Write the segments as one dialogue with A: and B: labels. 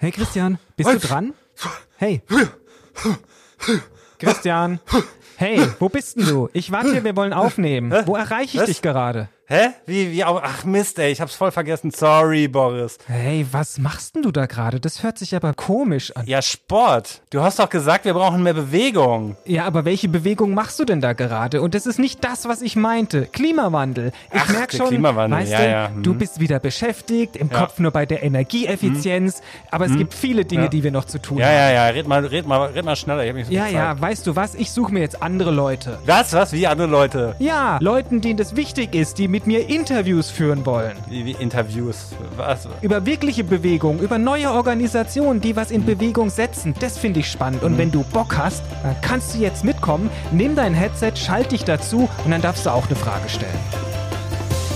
A: Hey Christian, bist du dran? Hey. Christian. Hey, wo bist denn du? Ich warte hier, wir wollen aufnehmen. Wo erreiche ich dich gerade?
B: Hä? Wie, wie auch? Ach Mist, ey, ich hab's voll vergessen. Sorry, Boris.
A: Hey, was machst denn du da gerade? Das hört sich aber komisch an.
B: Ja, Sport. Du hast doch gesagt, wir brauchen mehr Bewegung.
A: Ja, aber welche Bewegung machst du denn da gerade? Und das ist nicht das, was ich meinte. Klimawandel. Ich
B: Ach,
A: merk schon,
B: Klimawandel,
A: weißt
B: ja,
A: du,
B: ja, hm.
A: du bist wieder beschäftigt, im
B: Ja.
A: Kopf nur bei der Energieeffizienz. Aber es gibt viele Dinge,
B: Ja.
A: die wir noch zu tun
B: Ja,
A: haben.
B: ja, ja, red mal, red mal, red mal schneller. Ich hab so
A: Ja,
B: viel
A: ja, weißt du was? Ich suche mir jetzt andere Leute.
B: Was, was? Wie andere Leute?
A: Ja, Leuten, denen das wichtig ist, die mit mir Interviews führen wollen.
B: Wie, wie Interviews. Was?
A: Über wirkliche Bewegung, über neue Organisationen, die was in Bewegung setzen. Das finde ich spannend. Und wenn du Bock hast, dann kannst du jetzt mitkommen, nimm dein Headset, schalt dich dazu und dann darfst du auch eine Frage stellen.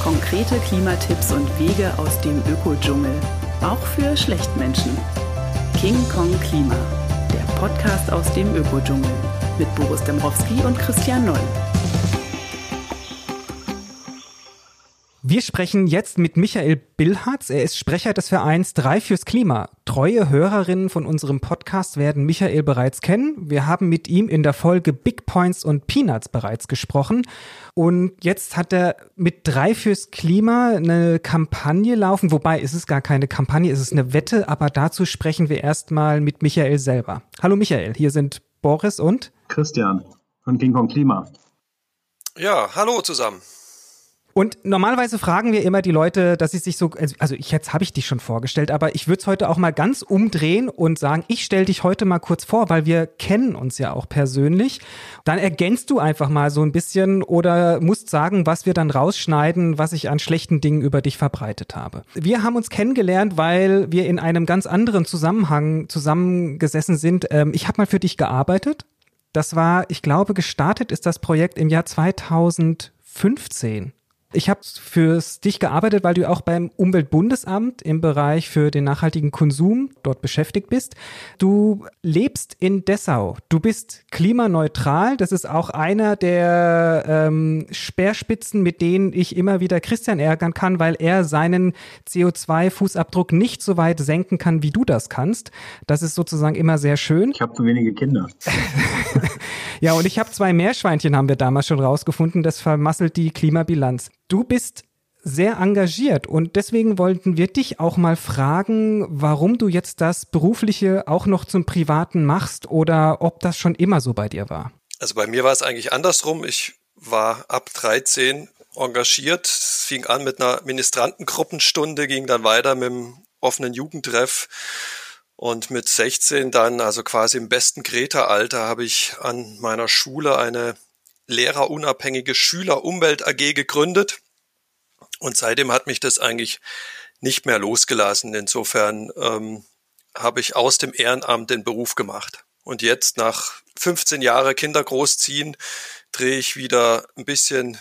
C: Konkrete Klimatipps und Wege aus dem Ökodschungel. Auch für Schlechtmenschen. King Kong Klima. Der Podcast aus dem Ökodschungel. Mit Boris Dembrowski und Christian Noll.
A: Wir sprechen jetzt mit Michael Billharz. Er ist Sprecher des Vereins Drei fürs Klima. Treue Hörerinnen von unserem Podcast werden Michael bereits kennen. Wir haben mit ihm in der Folge Big Points und Peanuts bereits gesprochen. Und jetzt hat er mit Drei fürs Klima eine Kampagne laufen. Wobei ist es gar keine Kampagne, es ist eine Wette. Aber dazu sprechen wir erstmal mit Michael selber. Hallo Michael, hier sind Boris und
D: Christian von King Kong Klima.
E: Ja, hallo zusammen.
A: Und normalerweise fragen wir immer die Leute, dass sie sich so, also ich, jetzt habe ich dich schon vorgestellt, aber ich würde es heute auch mal ganz umdrehen und sagen, ich stelle dich heute mal kurz vor, weil wir kennen uns ja auch persönlich. Dann ergänzt du einfach mal so ein bisschen oder musst sagen, was wir dann rausschneiden, was ich an schlechten Dingen über dich verbreitet habe. Wir haben uns kennengelernt, weil wir in einem ganz anderen Zusammenhang zusammengesessen sind. Ähm, ich habe mal für dich gearbeitet. Das war, ich glaube, gestartet ist das Projekt im Jahr 2015. Ich habe fürs dich gearbeitet, weil du auch beim Umweltbundesamt im Bereich für den nachhaltigen Konsum dort beschäftigt bist. Du lebst in Dessau. Du bist klimaneutral. Das ist auch einer der ähm, Speerspitzen, mit denen ich immer wieder Christian ärgern kann, weil er seinen CO2-Fußabdruck nicht so weit senken kann, wie du das kannst. Das ist sozusagen immer sehr schön.
D: Ich habe zu wenige Kinder.
A: Ja, und ich habe zwei Meerschweinchen, haben wir damals schon rausgefunden. Das vermasselt die Klimabilanz. Du bist sehr engagiert und deswegen wollten wir dich auch mal fragen, warum du jetzt das Berufliche auch noch zum Privaten machst oder ob das schon immer so bei dir war.
E: Also bei mir war es eigentlich andersrum. Ich war ab 13 engagiert. Es fing an mit einer Ministrantengruppenstunde, ging dann weiter mit dem offenen Jugendtreff. Und mit 16 dann, also quasi im besten Greta-Alter, habe ich an meiner Schule eine lehrerunabhängige Schüler-Umwelt AG gegründet. Und seitdem hat mich das eigentlich nicht mehr losgelassen. Insofern ähm, habe ich aus dem Ehrenamt den Beruf gemacht. Und jetzt nach 15 Jahre Kinder großziehen, drehe ich wieder ein bisschen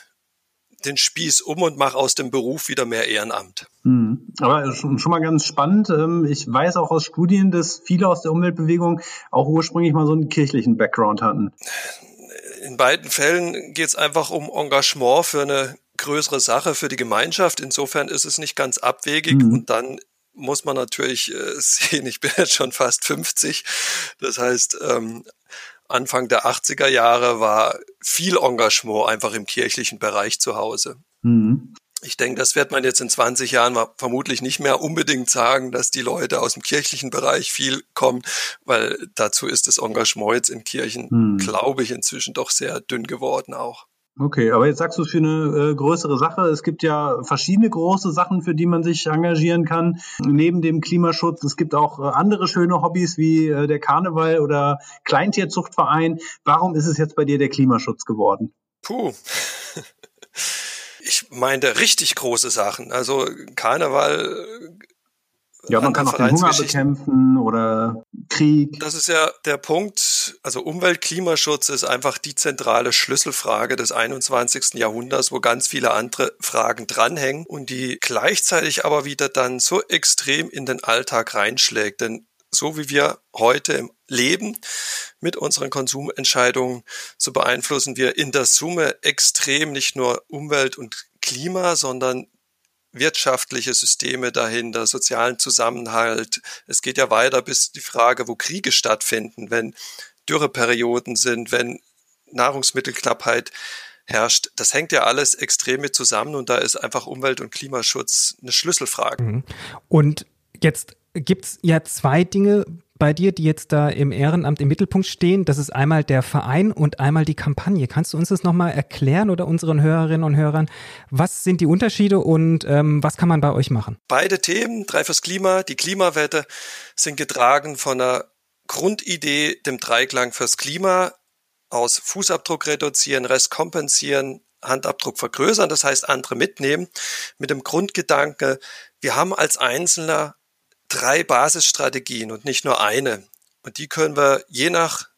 E: den Spieß um und mache aus dem Beruf wieder mehr Ehrenamt.
D: Hm. Aber schon, schon mal ganz spannend. ähm, Ich weiß auch aus Studien, dass viele aus der Umweltbewegung auch ursprünglich mal so einen kirchlichen Background hatten.
E: In beiden Fällen geht es einfach um Engagement für eine größere Sache, für die Gemeinschaft. Insofern ist es nicht ganz abwegig
D: Mhm.
E: und dann muss man natürlich äh, sehen, ich bin jetzt schon fast 50. Das heißt, ähm, Anfang der 80er Jahre war viel Engagement einfach im kirchlichen Bereich zu Hause.
D: Hm.
E: Ich denke, das wird man jetzt in 20 Jahren vermutlich nicht mehr unbedingt sagen, dass die Leute aus dem kirchlichen Bereich viel kommen, weil dazu ist das Engagement jetzt in Kirchen,
D: Hm.
E: glaube ich, inzwischen doch sehr dünn geworden auch.
D: Okay, aber jetzt sagst du es für eine äh, größere Sache. Es gibt ja verschiedene große Sachen, für die man sich engagieren kann. Neben dem Klimaschutz, es gibt auch äh, andere schöne Hobbys wie äh, der Karneval oder Kleintierzuchtverein. Warum ist es jetzt bei dir der Klimaschutz geworden?
E: Puh. Meinte richtig große Sachen. Also Karneval.
D: Ja, man kann auch den Hunger bekämpfen oder Krieg.
E: Das ist ja der Punkt. Also Umwelt, Klimaschutz ist einfach die zentrale Schlüsselfrage des 21. Jahrhunderts, wo ganz viele andere Fragen dranhängen und die gleichzeitig aber wieder dann so extrem in den Alltag reinschlägt. Denn so wie wir heute im Leben mit unseren Konsumentscheidungen, so beeinflussen wir in der Summe extrem nicht nur Umwelt und Klima, sondern wirtschaftliche Systeme dahinter, sozialen Zusammenhalt. Es geht ja weiter bis die Frage, wo Kriege stattfinden, wenn Dürreperioden sind, wenn Nahrungsmittelknappheit herrscht. Das hängt ja alles extrem mit zusammen und da ist einfach Umwelt- und Klimaschutz eine Schlüsselfrage. Mhm.
A: Und jetzt gibt's ja zwei Dinge bei dir, die jetzt da im Ehrenamt im Mittelpunkt stehen. Das ist einmal der Verein und einmal die Kampagne. Kannst du uns das nochmal erklären oder unseren Hörerinnen und Hörern? Was sind die Unterschiede und ähm, was kann man bei euch machen?
E: Beide Themen, drei fürs Klima, die Klimawette, sind getragen von einer Grundidee, dem Dreiklang fürs Klima aus Fußabdruck reduzieren, Rest kompensieren, Handabdruck vergrößern, das heißt andere mitnehmen, mit dem Grundgedanke, wir haben als Einzelner drei Basisstrategien und nicht nur eine. Und die können wir je nach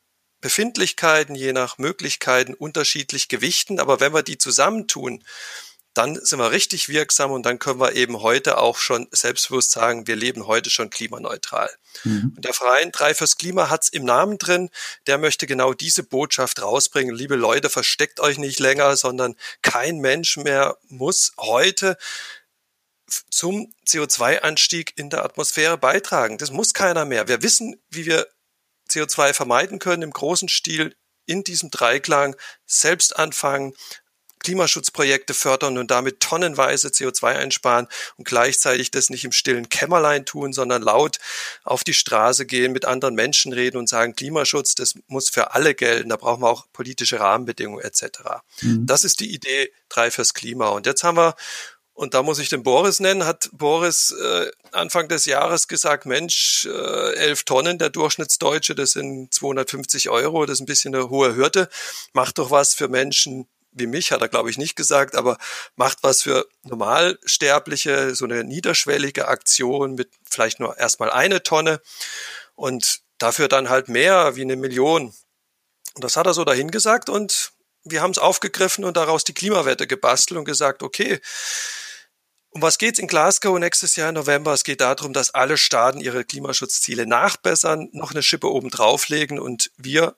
E: Befindlichkeiten, je nach Möglichkeiten unterschiedlich gewichten. Aber wenn wir die zusammentun, dann sind wir richtig wirksam und dann können wir eben heute auch schon selbstbewusst sagen, wir leben heute schon klimaneutral. Mhm. Und der Verein Drei fürs Klima hat's im Namen drin. Der möchte genau diese Botschaft rausbringen. Liebe Leute, versteckt euch nicht länger, sondern kein Mensch mehr muss heute zum CO2-Anstieg in der Atmosphäre beitragen. Das muss keiner mehr. Wir wissen, wie wir CO2 vermeiden können im großen Stil in diesem Dreiklang selbst anfangen, Klimaschutzprojekte fördern und damit tonnenweise CO2 einsparen und gleichzeitig das nicht im stillen Kämmerlein tun, sondern laut auf die Straße gehen, mit anderen Menschen reden und sagen, Klimaschutz, das muss für alle gelten, da brauchen wir auch politische Rahmenbedingungen etc. Mhm. Das ist die Idee drei fürs Klima. Und jetzt haben wir und da muss ich den Boris nennen, hat Boris äh, Anfang des Jahres gesagt, Mensch, äh, elf Tonnen, der Durchschnittsdeutsche, das sind 250 Euro, das ist ein bisschen eine hohe Hürde. Macht doch was für Menschen wie mich, hat er glaube ich nicht gesagt, aber macht was für Normalsterbliche, so eine niederschwellige Aktion mit vielleicht nur erstmal eine Tonne und dafür dann halt mehr wie eine Million. Und das hat er so dahin gesagt und wir haben es aufgegriffen und daraus die Klimawette gebastelt und gesagt, okay, um was geht's in Glasgow nächstes Jahr im November? Es geht darum, dass alle Staaten ihre Klimaschutzziele nachbessern, noch eine Schippe oben drauflegen und wir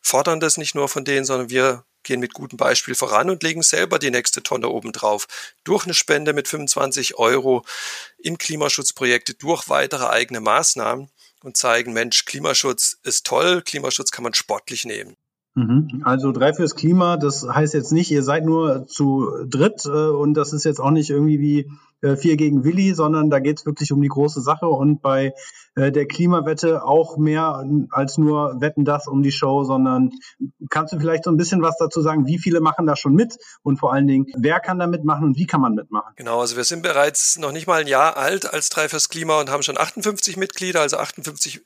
E: fordern das nicht nur von denen, sondern wir gehen mit gutem Beispiel voran und legen selber die nächste Tonne oben drauf. Durch eine Spende mit 25 Euro in Klimaschutzprojekte, durch weitere eigene Maßnahmen und zeigen, Mensch, Klimaschutz ist toll, Klimaschutz kann man sportlich nehmen.
D: Mhm. Also drei fürs Klima, das heißt jetzt nicht, ihr seid nur zu dritt äh, und das ist jetzt auch nicht irgendwie wie äh, vier gegen Willi, sondern da geht es wirklich um die große Sache und bei äh, der Klimawette auch mehr als nur Wetten das um die Show, sondern kannst du vielleicht so ein bisschen was dazu sagen, wie viele machen da schon mit und vor allen Dingen, wer kann da mitmachen und wie kann man mitmachen?
E: Genau, also wir sind bereits noch nicht mal ein Jahr alt als drei fürs Klima und haben schon 58 Mitglieder, also 58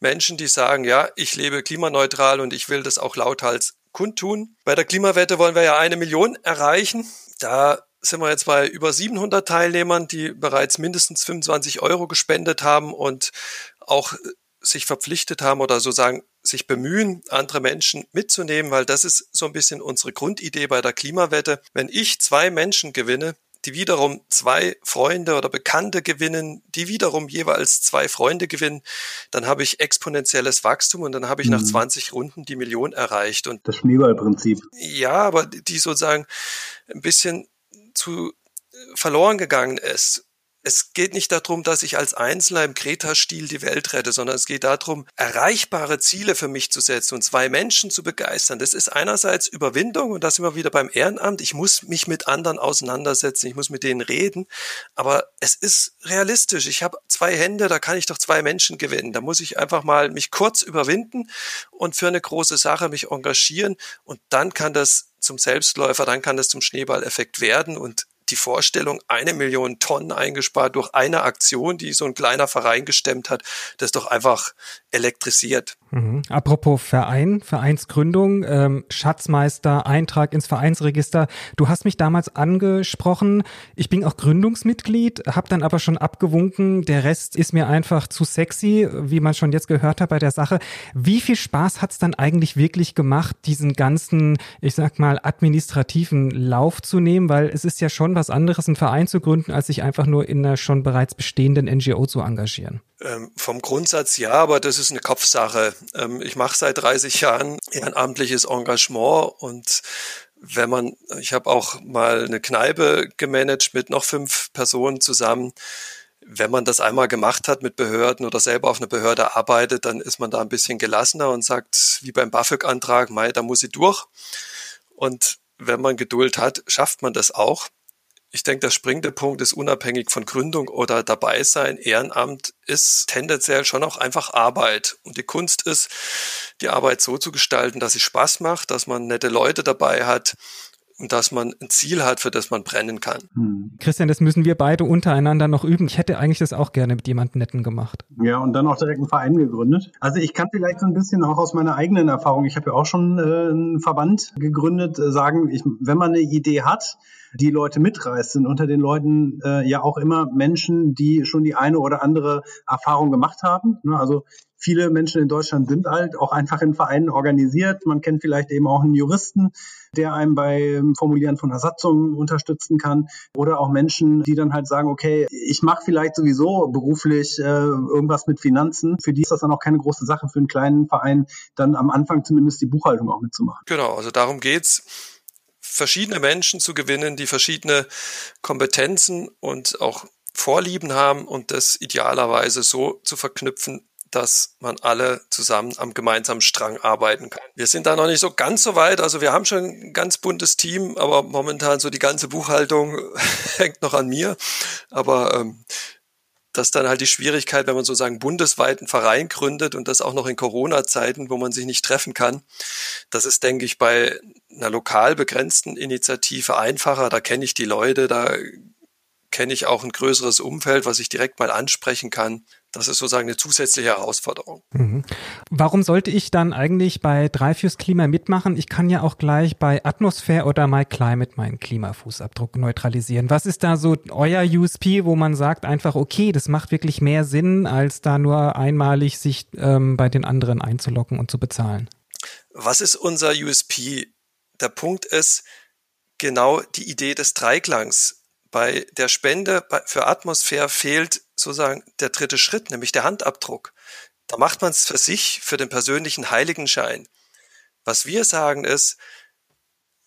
E: Menschen, die sagen, ja, ich lebe klimaneutral und ich will das auch lauthals kundtun. Bei der Klimawette wollen wir ja eine Million erreichen. Da sind wir jetzt bei über 700 Teilnehmern, die bereits mindestens 25 Euro gespendet haben und auch sich verpflichtet haben oder so sagen, sich bemühen, andere Menschen mitzunehmen, weil das ist so ein bisschen unsere Grundidee bei der Klimawette. Wenn ich zwei Menschen gewinne, die wiederum zwei Freunde oder Bekannte gewinnen, die wiederum jeweils zwei Freunde gewinnen, dann habe ich exponentielles Wachstum und dann habe ich mhm. nach 20 Runden die Million erreicht. Und
D: das Schneeballprinzip.
E: Ja, aber die sozusagen ein bisschen zu verloren gegangen ist es geht nicht darum, dass ich als Einzelner im Kreta-Stil die Welt rette, sondern es geht darum, erreichbare Ziele für mich zu setzen und zwei Menschen zu begeistern. Das ist einerseits Überwindung und da sind wir wieder beim Ehrenamt. Ich muss mich mit anderen auseinandersetzen, ich muss mit denen reden, aber es ist realistisch. Ich habe zwei Hände, da kann ich doch zwei Menschen gewinnen. Da muss ich einfach mal mich kurz überwinden und für eine große Sache mich engagieren und dann kann das zum Selbstläufer, dann kann das zum Schneeballeffekt werden und die Vorstellung, eine Million Tonnen eingespart durch eine Aktion, die so ein kleiner Verein gestemmt hat, das doch einfach elektrisiert.
A: Mhm. Apropos Verein, Vereinsgründung, ähm, Schatzmeister, Eintrag ins Vereinsregister. Du hast mich damals angesprochen. Ich bin auch Gründungsmitglied, habe dann aber schon abgewunken. Der Rest ist mir einfach zu sexy, wie man schon jetzt gehört hat bei der Sache. Wie viel Spaß hat's dann eigentlich wirklich gemacht, diesen ganzen, ich sag mal, administrativen Lauf zu nehmen? Weil es ist ja schon was anderes, einen Verein zu gründen, als sich einfach nur in einer schon bereits bestehenden NGO zu engagieren.
E: Ähm, vom Grundsatz ja, aber das ist eine Kopfsache. Ähm, ich mache seit 30 Jahren ehrenamtliches Engagement und wenn man, ich habe auch mal eine Kneipe gemanagt mit noch fünf Personen zusammen. Wenn man das einmal gemacht hat mit Behörden oder selber auf einer Behörde arbeitet, dann ist man da ein bisschen gelassener und sagt, wie beim BAföG-Antrag, Mai, da muss ich durch. Und wenn man Geduld hat, schafft man das auch. Ich denke, der springende Punkt ist unabhängig von Gründung oder dabei sein. Ehrenamt ist tendenziell schon auch einfach Arbeit. Und die Kunst ist, die Arbeit so zu gestalten, dass sie Spaß macht, dass man nette Leute dabei hat, und dass man ein Ziel hat, für das man brennen kann.
A: Hm. Christian, das müssen wir beide untereinander noch üben. Ich hätte eigentlich das auch gerne mit jemandem Netten gemacht.
D: Ja, und dann auch direkt einen Verein gegründet. Also ich kann vielleicht so ein bisschen auch aus meiner eigenen Erfahrung, ich habe ja auch schon äh, einen Verband gegründet, äh, sagen, ich, wenn man eine Idee hat, die Leute mitreißt, sind unter den Leuten äh, ja auch immer Menschen, die schon die eine oder andere Erfahrung gemacht haben. Ne? Also viele Menschen in Deutschland sind halt auch einfach in Vereinen organisiert. Man kennt vielleicht eben auch einen Juristen, der einem beim Formulieren von Ersatzungen unterstützen kann. Oder auch Menschen, die dann halt sagen, okay, ich mache vielleicht sowieso beruflich äh, irgendwas mit Finanzen. Für die ist das dann auch keine große Sache, für einen kleinen Verein dann am Anfang zumindest die Buchhaltung auch mitzumachen.
E: Genau, also darum geht's verschiedene Menschen zu gewinnen, die verschiedene Kompetenzen und auch Vorlieben haben und das idealerweise so zu verknüpfen, dass man alle zusammen am gemeinsamen Strang arbeiten kann. Wir sind da noch nicht so ganz so weit. Also wir haben schon ein ganz buntes Team, aber momentan so die ganze Buchhaltung hängt noch an mir. Aber ähm, das ist dann halt die Schwierigkeit, wenn man sozusagen bundesweiten Verein gründet und das auch noch in Corona-Zeiten, wo man sich nicht treffen kann. Das ist, denke ich, bei einer lokal begrenzten Initiative einfacher. Da kenne ich die Leute, da kenne ich auch ein größeres Umfeld, was ich direkt mal ansprechen kann. Das ist sozusagen eine zusätzliche Herausforderung.
A: Mhm. Warum sollte ich dann eigentlich bei Drei fürs Klima mitmachen? Ich kann ja auch gleich bei Atmosphäre oder My Climate meinen Klimafußabdruck neutralisieren. Was ist da so euer USP, wo man sagt einfach, okay, das macht wirklich mehr Sinn, als da nur einmalig sich ähm, bei den anderen einzulocken und zu bezahlen?
E: Was ist unser USP? Der Punkt ist genau die Idee des Dreiklangs bei der Spende für Atmosphäre fehlt sozusagen der dritte Schritt, nämlich der Handabdruck. Da macht man es für sich, für den persönlichen Heiligenschein. Was wir sagen ist,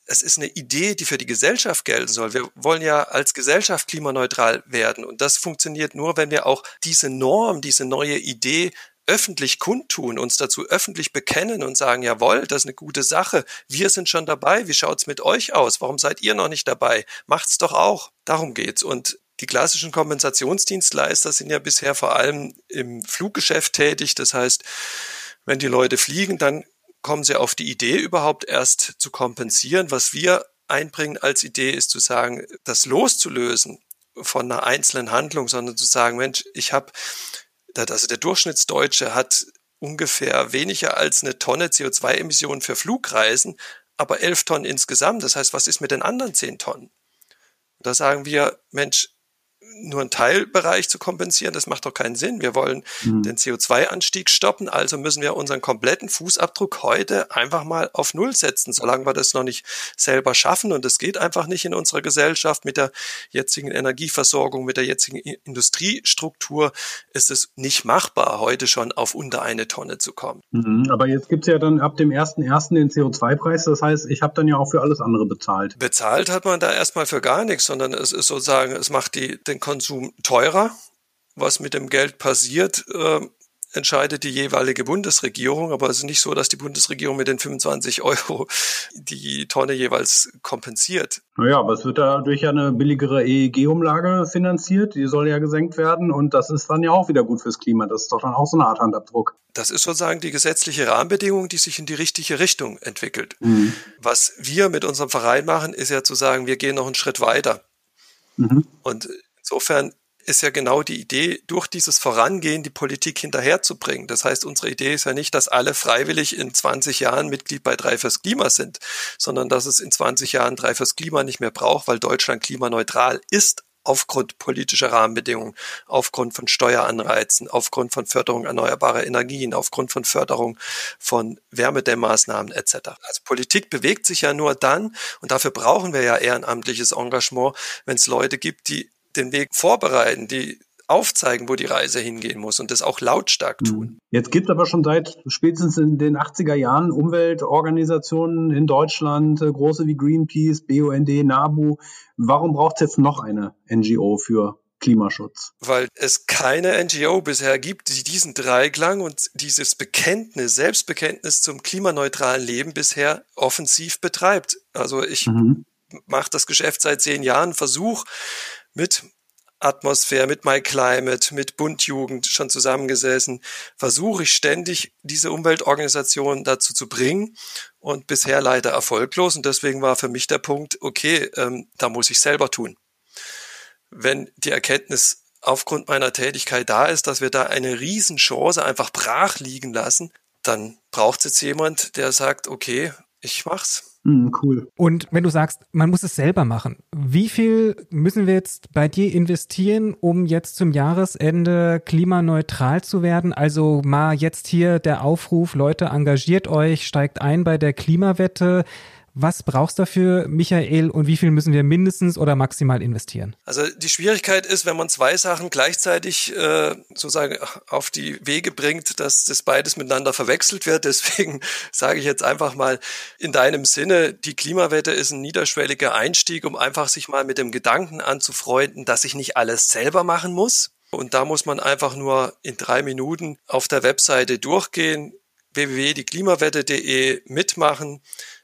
E: es ist eine Idee, die für die Gesellschaft gelten soll. Wir wollen ja als Gesellschaft klimaneutral werden. Und das funktioniert nur, wenn wir auch diese Norm, diese neue Idee öffentlich kundtun, uns dazu öffentlich bekennen und sagen, jawohl, das ist eine gute Sache. Wir sind schon dabei. Wie schaut's mit euch aus? Warum seid ihr noch nicht dabei? Macht's doch auch. Darum geht's. Und die klassischen Kompensationsdienstleister sind ja bisher vor allem im Fluggeschäft tätig. Das heißt, wenn die Leute fliegen, dann kommen sie auf die Idee überhaupt erst zu kompensieren. Was wir einbringen als Idee ist zu sagen, das loszulösen von einer einzelnen Handlung, sondern zu sagen, Mensch, ich habe also der Durchschnittsdeutsche hat ungefähr weniger als eine Tonne CO2-Emissionen für Flugreisen, aber elf Tonnen insgesamt. Das heißt, was ist mit den anderen zehn Tonnen? Da sagen wir, Mensch, nur einen Teilbereich zu kompensieren, das macht doch keinen Sinn. Wir wollen mhm. den CO2-Anstieg stoppen, also müssen wir unseren kompletten Fußabdruck heute einfach mal auf Null setzen, solange wir das noch nicht selber schaffen. Und es geht einfach nicht in unserer Gesellschaft mit der jetzigen Energieversorgung, mit der jetzigen Industriestruktur ist es nicht machbar, heute schon auf unter eine Tonne zu kommen.
D: Mhm. Aber jetzt gibt es ja dann ab dem 1.1. den CO2-Preis. Das heißt, ich habe dann ja auch für alles andere bezahlt.
E: Bezahlt hat man da erstmal für gar nichts, sondern es ist sozusagen, es macht die, den Konsum teurer. Was mit dem Geld passiert, äh, entscheidet die jeweilige Bundesregierung. Aber es ist nicht so, dass die Bundesregierung mit den 25 Euro die Tonne jeweils kompensiert.
D: Naja, aber es wird dadurch ja eine billigere EEG-Umlage finanziert. Die soll ja gesenkt werden. Und das ist dann ja auch wieder gut fürs Klima. Das ist doch dann auch so eine Art Handabdruck.
E: Das ist sozusagen die gesetzliche Rahmenbedingung, die sich in die richtige Richtung entwickelt. Mhm. Was wir mit unserem Verein machen, ist ja zu sagen, wir gehen noch einen Schritt weiter. Mhm. Und Insofern ist ja genau die Idee, durch dieses Vorangehen die Politik hinterherzubringen. Das heißt, unsere Idee ist ja nicht, dass alle freiwillig in 20 Jahren Mitglied bei Drei fürs Klima sind, sondern dass es in 20 Jahren Drei fürs Klima nicht mehr braucht, weil Deutschland klimaneutral ist aufgrund politischer Rahmenbedingungen, aufgrund von Steueranreizen, aufgrund von Förderung erneuerbarer Energien, aufgrund von Förderung von Wärmedämmmaßnahmen etc. Also Politik bewegt sich ja nur dann, und dafür brauchen wir ja ehrenamtliches Engagement, wenn es Leute gibt, die den Weg vorbereiten, die aufzeigen, wo die Reise hingehen muss und das auch lautstark
D: Mhm.
E: tun.
D: Jetzt gibt aber schon seit spätestens in den 80er Jahren Umweltorganisationen in Deutschland, äh, große wie Greenpeace, BUND, NABU. Warum braucht es jetzt noch eine NGO für Klimaschutz?
E: Weil es keine NGO bisher gibt, die diesen Dreiklang und dieses Bekenntnis, Selbstbekenntnis zum klimaneutralen Leben bisher offensiv betreibt. Also ich
D: Mhm.
E: mache das Geschäft seit zehn Jahren, versuche mit Atmosphäre, mit My Climate, mit Bundjugend schon zusammengesessen, versuche ich ständig diese Umweltorganisation dazu zu bringen und bisher leider erfolglos. Und deswegen war für mich der Punkt, okay, ähm, da muss ich selber tun. Wenn die Erkenntnis aufgrund meiner Tätigkeit da ist, dass wir da eine Riesenchance einfach brach liegen lassen, dann braucht es jetzt jemand, der sagt, okay, ich mach's.
D: Mhm, cool.
A: Und wenn du sagst, man muss es selber machen, wie viel müssen wir jetzt bei dir investieren, um jetzt zum Jahresende klimaneutral zu werden? Also mal jetzt hier der Aufruf, Leute, engagiert euch, steigt ein bei der Klimawette. Was brauchst du dafür, Michael, und wie viel müssen wir mindestens oder maximal investieren?
E: Also die Schwierigkeit ist, wenn man zwei Sachen gleichzeitig äh, sozusagen auf die Wege bringt, dass das beides miteinander verwechselt wird. Deswegen sage ich jetzt einfach mal in deinem Sinne, die Klimawette ist ein niederschwelliger Einstieg, um einfach sich mal mit dem Gedanken anzufreunden, dass ich nicht alles selber machen muss. Und da muss man einfach nur in drei Minuten auf der Webseite durchgehen, www.dieklimawette.de mitmachen.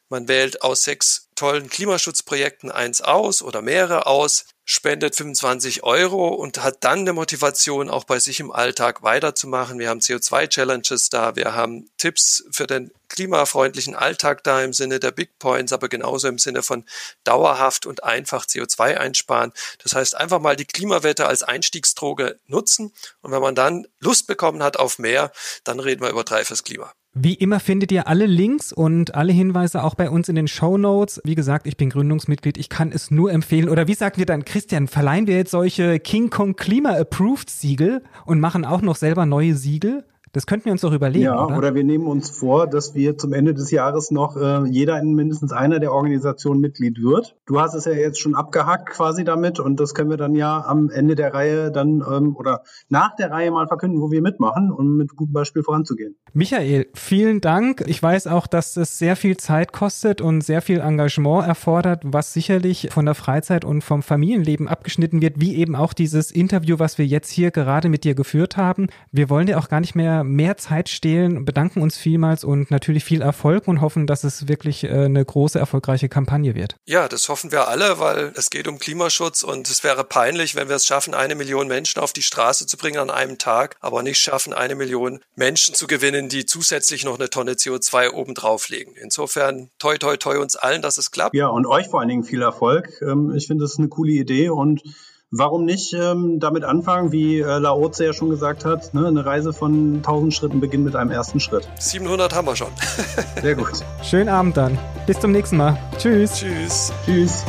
E: Man wählt aus sechs tollen Klimaschutzprojekten eins aus oder mehrere aus, spendet 25 Euro und hat dann eine Motivation, auch bei sich im Alltag weiterzumachen. Wir haben CO2-Challenges da, wir haben Tipps für den klimafreundlichen Alltag da im Sinne der Big Points, aber genauso im Sinne von dauerhaft und einfach CO2 einsparen. Das heißt, einfach mal die Klimawette als Einstiegsdroge nutzen und wenn man dann Lust bekommen hat auf mehr, dann reden wir über drei fürs Klima.
A: Wie immer findet ihr alle Links und alle Hinweise auch bei uns in den Show Notes. Wie gesagt, ich bin Gründungsmitglied, ich kann es nur empfehlen. Oder wie sagen wir dann, Christian, verleihen wir jetzt solche King Kong Klima Approved Siegel und machen auch noch selber neue Siegel? Das könnten wir uns doch überlegen,
D: Ja,
A: oder?
D: oder wir nehmen uns vor, dass wir zum Ende des Jahres noch äh, jeder in mindestens einer der Organisationen Mitglied wird. Du hast es ja jetzt schon abgehakt quasi damit und das können wir dann ja am Ende der Reihe dann ähm, oder nach der Reihe mal verkünden, wo wir mitmachen, um mit gutem Beispiel voranzugehen.
A: Michael, vielen Dank. Ich weiß auch, dass es sehr viel Zeit kostet und sehr viel Engagement erfordert, was sicherlich von der Freizeit und vom Familienleben abgeschnitten wird, wie eben auch dieses Interview, was wir jetzt hier gerade mit dir geführt haben. Wir wollen dir auch gar nicht mehr mehr Zeit stehlen, bedanken uns vielmals und natürlich viel Erfolg und hoffen, dass es wirklich äh, eine große, erfolgreiche Kampagne wird.
E: Ja, das hoffen wir alle, weil es geht um Klimaschutz und es wäre peinlich, wenn wir es schaffen, eine Million Menschen auf die Straße zu bringen an einem Tag, aber nicht schaffen, eine Million Menschen zu gewinnen, die zusätzlich noch eine Tonne CO2 oben drauflegen. Insofern toi toi toi uns allen, dass es klappt.
D: Ja, und euch vor allen Dingen viel Erfolg. Ähm, ich finde, das ist eine coole Idee und Warum nicht ähm, damit anfangen, wie äh, Laoze ja schon gesagt hat, ne? eine Reise von 1000 Schritten beginnt mit einem ersten Schritt.
E: 700 haben wir schon.
D: Sehr gut.
A: Schönen Abend dann. Bis zum nächsten Mal. Tschüss.
E: Tschüss.
D: Tschüss.